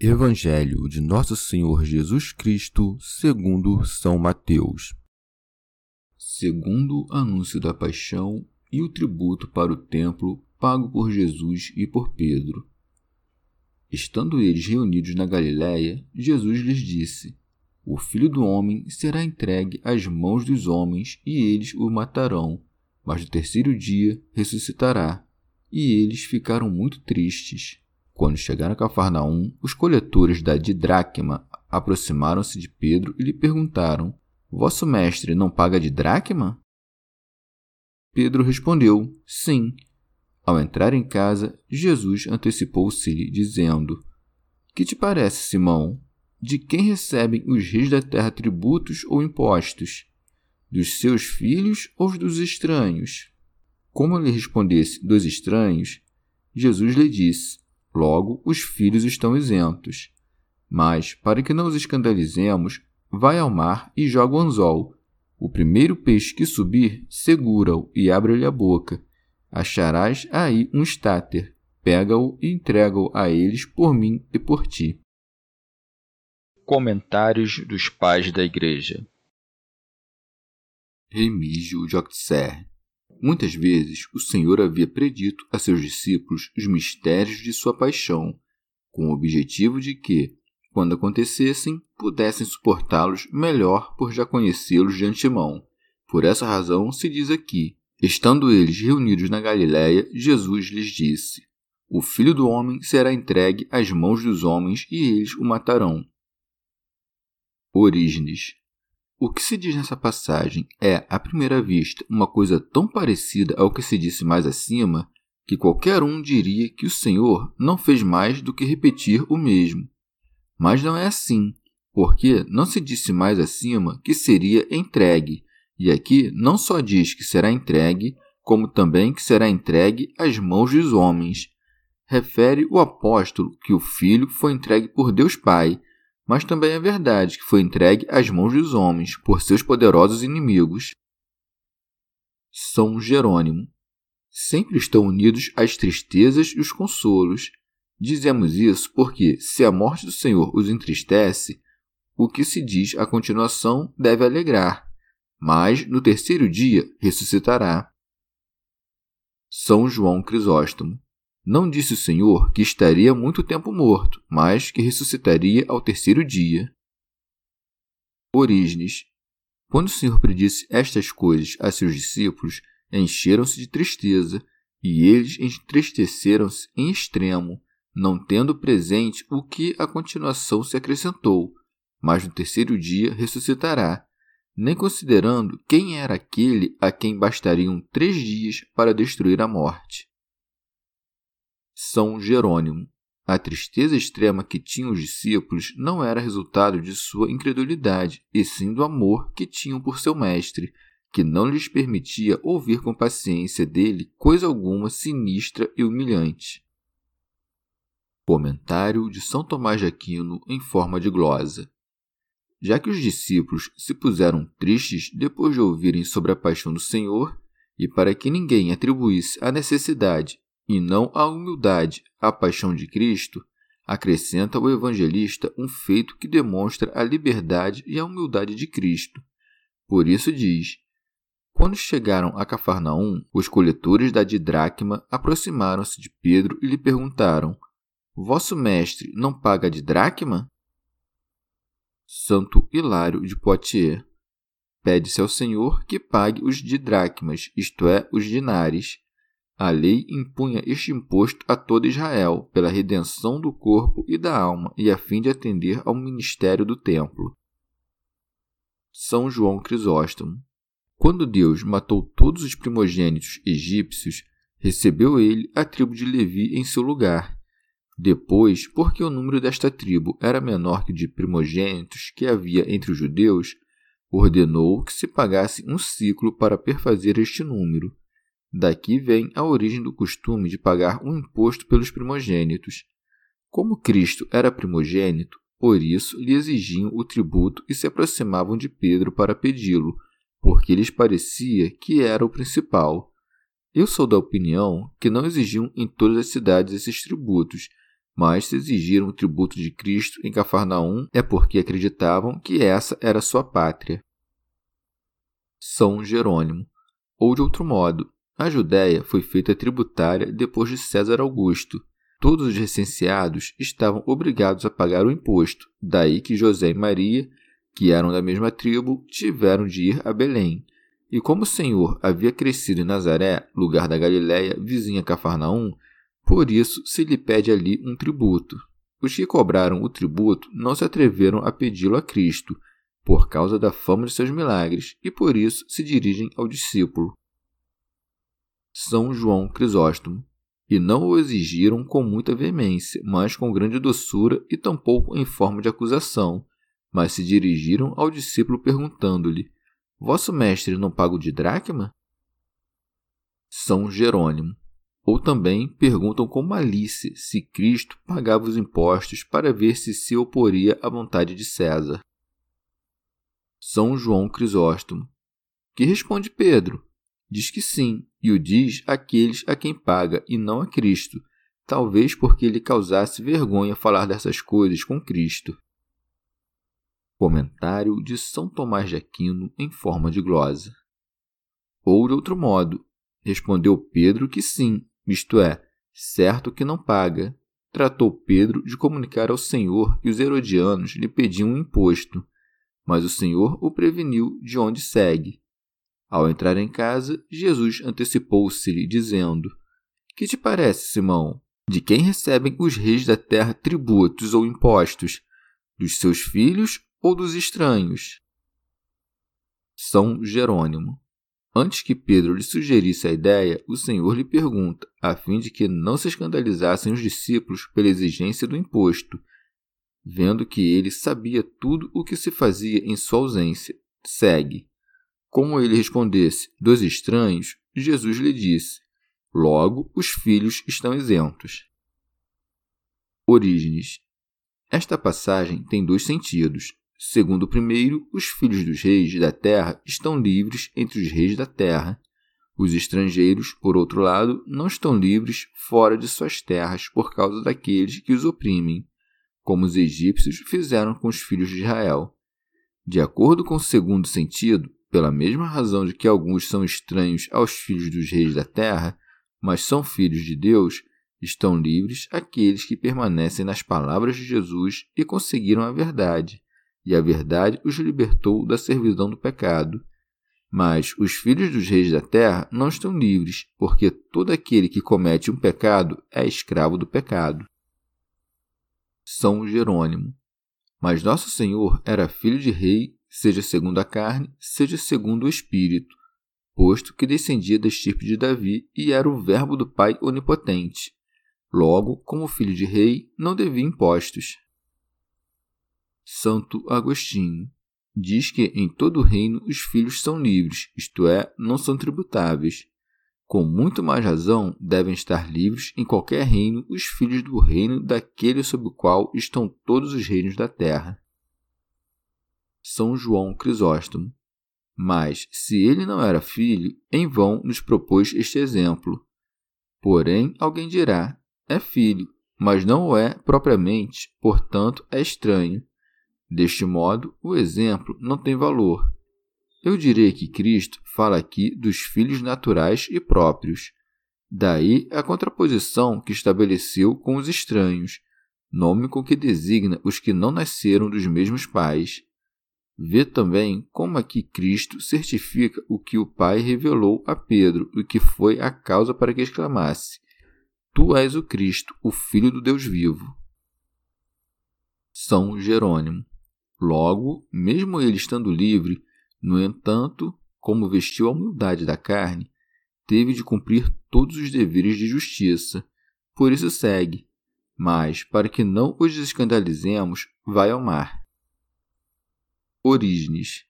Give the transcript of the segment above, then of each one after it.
Evangelho de Nosso Senhor Jesus Cristo, segundo São Mateus. Segundo anúncio da paixão e o tributo para o templo pago por Jesus e por Pedro. Estando eles reunidos na Galiléia, Jesus lhes disse: O filho do homem será entregue às mãos dos homens e eles o matarão, mas no terceiro dia ressuscitará. E eles ficaram muito tristes. Quando chegaram a Cafarnaum, os coletores da didracma aproximaram-se de Pedro e lhe perguntaram: Vosso mestre não paga de dracma? Pedro respondeu: Sim. Ao entrar em casa, Jesus antecipou-se-lhe, dizendo: Que te parece, Simão? De quem recebem os reis da terra tributos ou impostos? Dos seus filhos ou dos estranhos? Como lhe respondesse dos estranhos, Jesus lhe disse: Logo, os filhos estão isentos. Mas, para que não os escandalizemos, vai ao mar e joga o anzol. O primeiro peixe que subir, segura-o e abre-lhe a boca. Acharás aí um estáter. Pega-o e entrega-o a eles por mim e por ti. Comentários dos Pais da Igreja Remígio de Auxerre Muitas vezes o Senhor havia predito a seus discípulos os mistérios de sua paixão, com o objetivo de que, quando acontecessem, pudessem suportá-los melhor por já conhecê-los de antemão. Por essa razão se diz aqui: estando eles reunidos na Galiléia, Jesus lhes disse: O filho do homem será entregue às mãos dos homens e eles o matarão. Orígenes o que se diz nessa passagem é, à primeira vista, uma coisa tão parecida ao que se disse mais acima que qualquer um diria que o Senhor não fez mais do que repetir o mesmo. Mas não é assim, porque não se disse mais acima que seria entregue, e aqui não só diz que será entregue, como também que será entregue às mãos dos homens. Refere o apóstolo que o Filho foi entregue por Deus Pai mas também é verdade que foi entregue às mãos dos homens por seus poderosos inimigos. São Jerônimo. Sempre estão unidos as tristezas e os consolos. Dizemos isso porque, se a morte do Senhor os entristece, o que se diz a continuação deve alegrar, mas no terceiro dia ressuscitará. São João Crisóstomo. Não disse o Senhor que estaria muito tempo morto, mas que ressuscitaria ao terceiro dia. Orígenes. Quando o Senhor predisse estas coisas a seus discípulos, encheram-se de tristeza, e eles entristeceram-se em extremo, não tendo presente o que a continuação se acrescentou, mas no terceiro dia ressuscitará, nem considerando quem era aquele a quem bastariam três dias para destruir a morte. São Jerônimo. A tristeza extrema que tinham os discípulos não era resultado de sua incredulidade, e sim do amor que tinham por seu mestre, que não lhes permitia ouvir com paciência dele coisa alguma sinistra e humilhante. Comentário de São Tomás de Aquino em forma de glosa. Já que os discípulos se puseram tristes depois de ouvirem sobre a paixão do Senhor, e para que ninguém atribuísse a necessidade e não a humildade, a paixão de Cristo, acrescenta o evangelista um feito que demonstra a liberdade e a humildade de Cristo. Por isso diz: Quando chegaram a Cafarnaum, os coletores da didracma aproximaram-se de Pedro e lhe perguntaram: Vosso mestre não paga de dracma? Santo Hilário de Poitiers. Pede-se ao Senhor que pague os de dracmas, isto é, os dinares. A lei impunha este imposto a todo Israel, pela redenção do corpo e da alma, e a fim de atender ao ministério do templo. São João Crisóstomo. Quando Deus matou todos os primogênitos egípcios, recebeu ele a tribo de Levi em seu lugar depois, porque o número desta tribo era menor que o de primogênitos que havia entre os judeus, ordenou que se pagasse um ciclo para perfazer este número. Daqui vem a origem do costume de pagar um imposto pelos primogênitos. Como Cristo era primogênito, por isso lhe exigiam o tributo e se aproximavam de Pedro para pedi-lo, porque lhes parecia que era o principal. Eu sou da opinião que não exigiam em todas as cidades esses tributos, mas se exigiram o tributo de Cristo em Cafarnaum é porque acreditavam que essa era sua pátria. São Jerônimo. Ou de outro modo, a Judéia foi feita tributária depois de César Augusto. Todos os recenseados estavam obrigados a pagar o imposto, daí que José e Maria, que eram da mesma tribo, tiveram de ir a Belém. E como o Senhor havia crescido em Nazaré, lugar da Galiléia, vizinha Cafarnaum, por isso se lhe pede ali um tributo. Os que cobraram o tributo não se atreveram a pedi-lo a Cristo, por causa da fama de seus milagres, e por isso se dirigem ao discípulo. São João Crisóstomo. E não o exigiram com muita veemência, mas com grande doçura e tampouco em forma de acusação, mas se dirigiram ao discípulo perguntando-lhe: Vosso mestre não paga de dracma? São Jerônimo. Ou também perguntam com malícia se Cristo pagava os impostos para ver se se oporia à vontade de César. São João Crisóstomo. Que responde Pedro? Diz que sim, e o diz àqueles a quem paga, e não a Cristo, talvez porque lhe causasse vergonha falar dessas coisas com Cristo. Comentário de São Tomás de Aquino em forma de glosa. Ou de outro modo, respondeu Pedro que sim, isto é, certo que não paga. Tratou Pedro de comunicar ao Senhor que os herodianos lhe pediam um imposto, mas o Senhor o preveniu de onde segue. Ao entrar em casa, Jesus antecipou-se-lhe, dizendo: Que te parece, Simão? De quem recebem os reis da terra tributos ou impostos? Dos seus filhos ou dos estranhos? São Jerônimo. Antes que Pedro lhe sugerisse a ideia, o Senhor lhe pergunta, a fim de que não se escandalizassem os discípulos pela exigência do imposto, vendo que ele sabia tudo o que se fazia em sua ausência. Segue. Como ele respondesse dos estranhos, Jesus lhe disse: Logo, os filhos estão isentos. Orígenes. Esta passagem tem dois sentidos. Segundo o primeiro, os filhos dos reis da terra estão livres entre os reis da terra. Os estrangeiros, por outro lado, não estão livres fora de suas terras por causa daqueles que os oprimem, como os egípcios fizeram com os filhos de Israel. De acordo com o segundo sentido, pela mesma razão de que alguns são estranhos aos filhos dos reis da terra, mas são filhos de Deus, estão livres aqueles que permanecem nas palavras de Jesus e conseguiram a verdade e a verdade os libertou da servidão do pecado. Mas os filhos dos reis da terra não estão livres, porque todo aquele que comete um pecado é escravo do pecado. São Jerônimo. Mas nosso Senhor era filho de rei, seja segundo a carne, seja segundo o espírito, posto que descendia da estirpe de Davi e era o verbo do Pai onipotente. Logo, como filho de rei, não devia impostos. Santo Agostinho. Diz que em todo o reino os filhos são livres, isto é, não são tributáveis. Com muito mais razão, devem estar livres em qualquer reino os filhos do reino daquele sob o qual estão todos os reinos da terra. São João Crisóstomo. Mas, se ele não era filho, em vão nos propôs este exemplo. Porém, alguém dirá: é filho, mas não o é propriamente, portanto, é estranho. Deste modo, o exemplo não tem valor. Eu direi que Cristo fala aqui dos filhos naturais e próprios. Daí a contraposição que estabeleceu com os estranhos, nome com que designa os que não nasceram dos mesmos pais. Vê também como aqui Cristo certifica o que o Pai revelou a Pedro e que foi a causa para que exclamasse: Tu és o Cristo, o Filho do Deus vivo. São Jerônimo. Logo, mesmo ele estando livre, no entanto, como vestiu a humildade da carne, teve de cumprir todos os deveres de justiça. Por isso segue. Mas, para que não os escandalizemos, vai ao mar. Orígenes.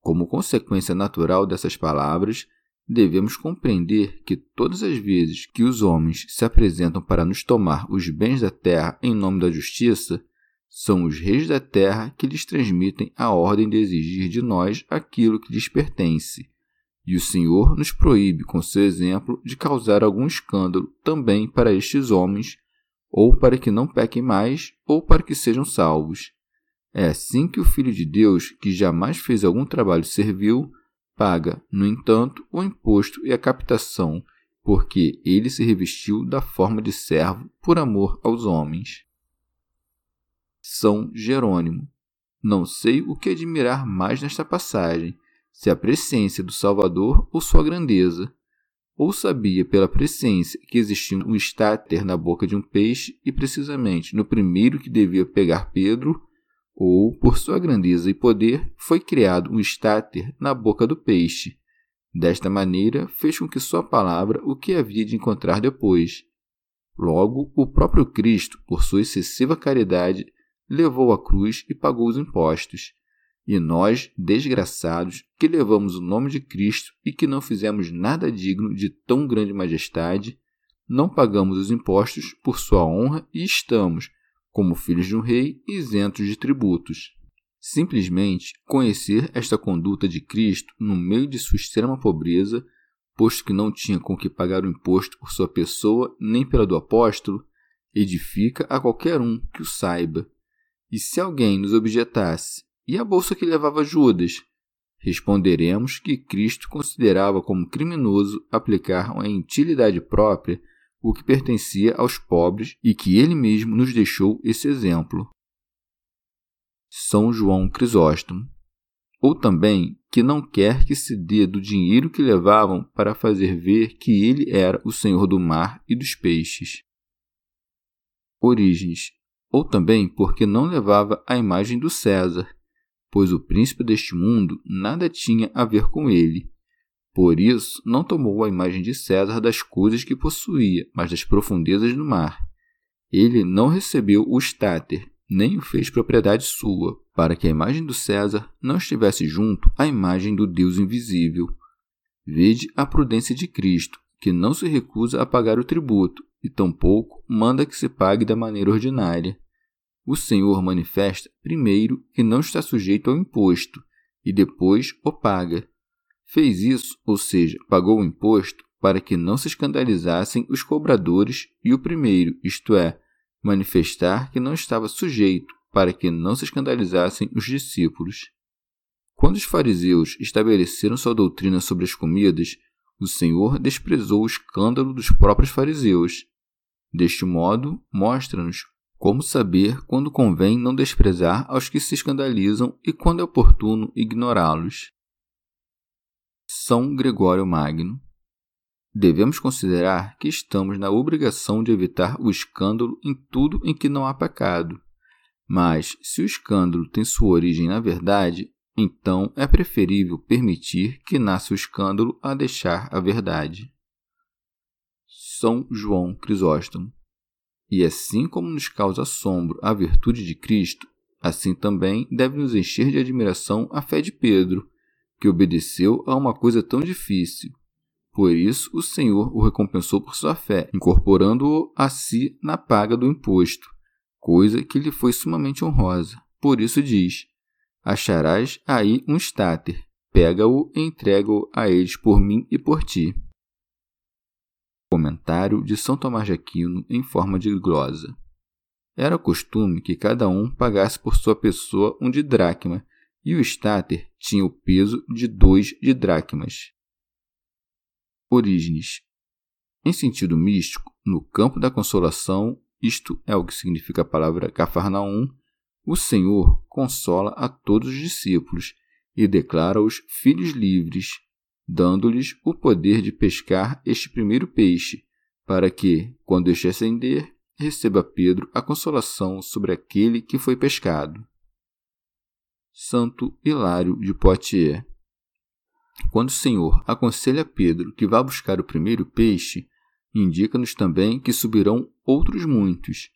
Como consequência natural dessas palavras, devemos compreender que todas as vezes que os homens se apresentam para nos tomar os bens da terra em nome da justiça, são os reis da terra que lhes transmitem a ordem de exigir de nós aquilo que lhes pertence. E o Senhor nos proíbe, com seu exemplo, de causar algum escândalo também para estes homens, ou para que não pequem mais, ou para que sejam salvos. É assim que o Filho de Deus, que jamais fez algum trabalho servil, paga, no entanto, o imposto e a captação, porque ele se revestiu da forma de servo por amor aos homens. São Jerônimo. Não sei o que admirar mais nesta passagem, se a presciência do Salvador ou sua grandeza. Ou sabia pela presciência que existia um estáter na boca de um peixe e precisamente no primeiro que devia pegar Pedro, ou, por sua grandeza e poder, foi criado um estáter na boca do peixe. Desta maneira, fez com que sua palavra o que havia de encontrar depois. Logo, o próprio Cristo, por sua excessiva caridade, levou a cruz e pagou os impostos. E nós, desgraçados, que levamos o nome de Cristo e que não fizemos nada digno de tão grande majestade, não pagamos os impostos por sua honra e estamos, como filhos de um rei, isentos de tributos. Simplesmente conhecer esta conduta de Cristo no meio de sua extrema pobreza, posto que não tinha com que pagar o imposto por sua pessoa nem pela do apóstolo, edifica a qualquer um que o saiba. E se alguém nos objetasse, e a bolsa que levava Judas? Responderemos que Cristo considerava como criminoso aplicar uma utilidade própria o que pertencia aos pobres e que ele mesmo nos deixou esse exemplo. São João Crisóstomo. Ou também que não quer que se dê do dinheiro que levavam para fazer ver que ele era o senhor do mar e dos peixes. Origens. Ou também porque não levava a imagem do César, pois o príncipe deste mundo nada tinha a ver com ele, por isso, não tomou a imagem de César das coisas que possuía, mas das profundezas do mar. Ele não recebeu o estáter, nem o fez propriedade sua, para que a imagem do César não estivesse junto à imagem do Deus invisível. Vede a prudência de Cristo, que não se recusa a pagar o tributo, e tampouco manda que se pague da maneira ordinária. O Senhor manifesta, primeiro, que não está sujeito ao imposto, e depois o paga Fez isso, ou seja, pagou o imposto, para que não se escandalizassem os cobradores, e o primeiro, isto é, manifestar que não estava sujeito, para que não se escandalizassem os discípulos. Quando os fariseus estabeleceram sua doutrina sobre as comidas, o Senhor desprezou o escândalo dos próprios fariseus. Deste modo, mostra-nos como saber quando convém não desprezar aos que se escandalizam e quando é oportuno ignorá-los. São Gregório Magno. Devemos considerar que estamos na obrigação de evitar o escândalo em tudo em que não há pecado. Mas, se o escândalo tem sua origem na verdade, então é preferível permitir que nasça o escândalo a deixar a verdade. São João Crisóstomo. E assim como nos causa assombro a virtude de Cristo, assim também deve nos encher de admiração a fé de Pedro, que obedeceu a uma coisa tão difícil. Por isso, o Senhor o recompensou por sua fé, incorporando-o a si na paga do imposto, coisa que lhe foi sumamente honrosa. Por isso diz: Acharás aí um estáter, pega-o e entrega-o a eles por mim e por ti. Comentário de São Tomás de Aquino em forma de glosa. Era costume que cada um pagasse por sua pessoa um de dracma, e o estáter tinha o peso de dois de dracmas. Orígenes. Em sentido místico, no campo da consolação, isto é o que significa a palavra Cafarnaum, o Senhor consola a todos os discípulos e declara-os filhos livres, dando-lhes o poder de pescar este primeiro peixe, para que, quando este ascender, receba Pedro a consolação sobre aquele que foi pescado. Santo Hilário de Poitiers Quando o Senhor aconselha Pedro que vá buscar o primeiro peixe, indica-nos também que subirão outros muitos.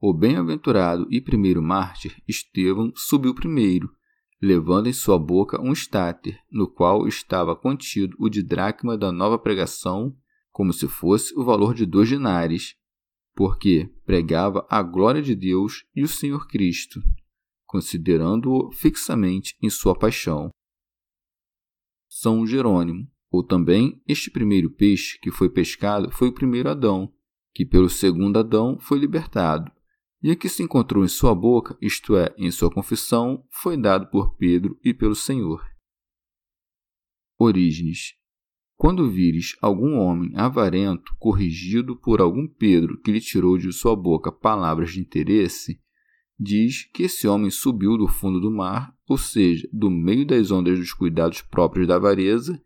O bem-aventurado e primeiro mártir, Estevão, subiu primeiro, levando em sua boca um estáter, no qual estava contido o de dracma da nova pregação, como se fosse o valor de dois dinares, porque pregava a glória de Deus e o Senhor Cristo, considerando-o fixamente em sua paixão. São Jerônimo ou também, este primeiro peixe que foi pescado foi o primeiro Adão, que pelo segundo Adão foi libertado. E o que se encontrou em sua boca, isto é, em sua confissão, foi dado por Pedro e pelo Senhor. Orígenes. Quando vires algum homem avarento corrigido por algum Pedro que lhe tirou de sua boca palavras de interesse, diz que esse homem subiu do fundo do mar, ou seja, do meio das ondas dos cuidados próprios da avareza,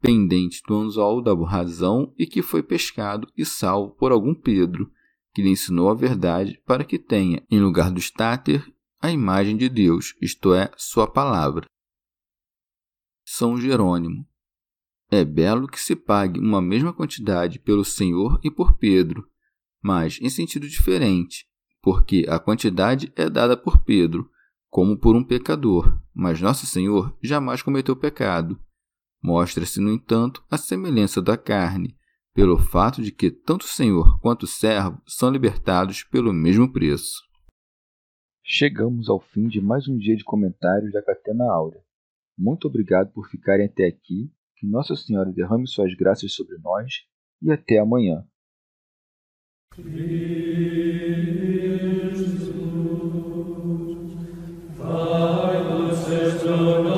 pendente do anzol da razão e que foi pescado e salvo por algum Pedro, que lhe ensinou a verdade para que tenha, em lugar do estáter, a imagem de Deus, isto é, sua palavra. São Jerônimo. É belo que se pague uma mesma quantidade pelo Senhor e por Pedro, mas em sentido diferente, porque a quantidade é dada por Pedro, como por um pecador, mas Nosso Senhor jamais cometeu pecado. Mostra-se, no entanto, a semelhança da carne, pelo fato de que tanto o senhor quanto o servo são libertados pelo mesmo preço. Chegamos ao fim de mais um dia de comentários da Catena Áurea. Muito obrigado por ficarem até aqui, que Nossa Senhora derrame suas graças sobre nós e até amanhã. Jesus,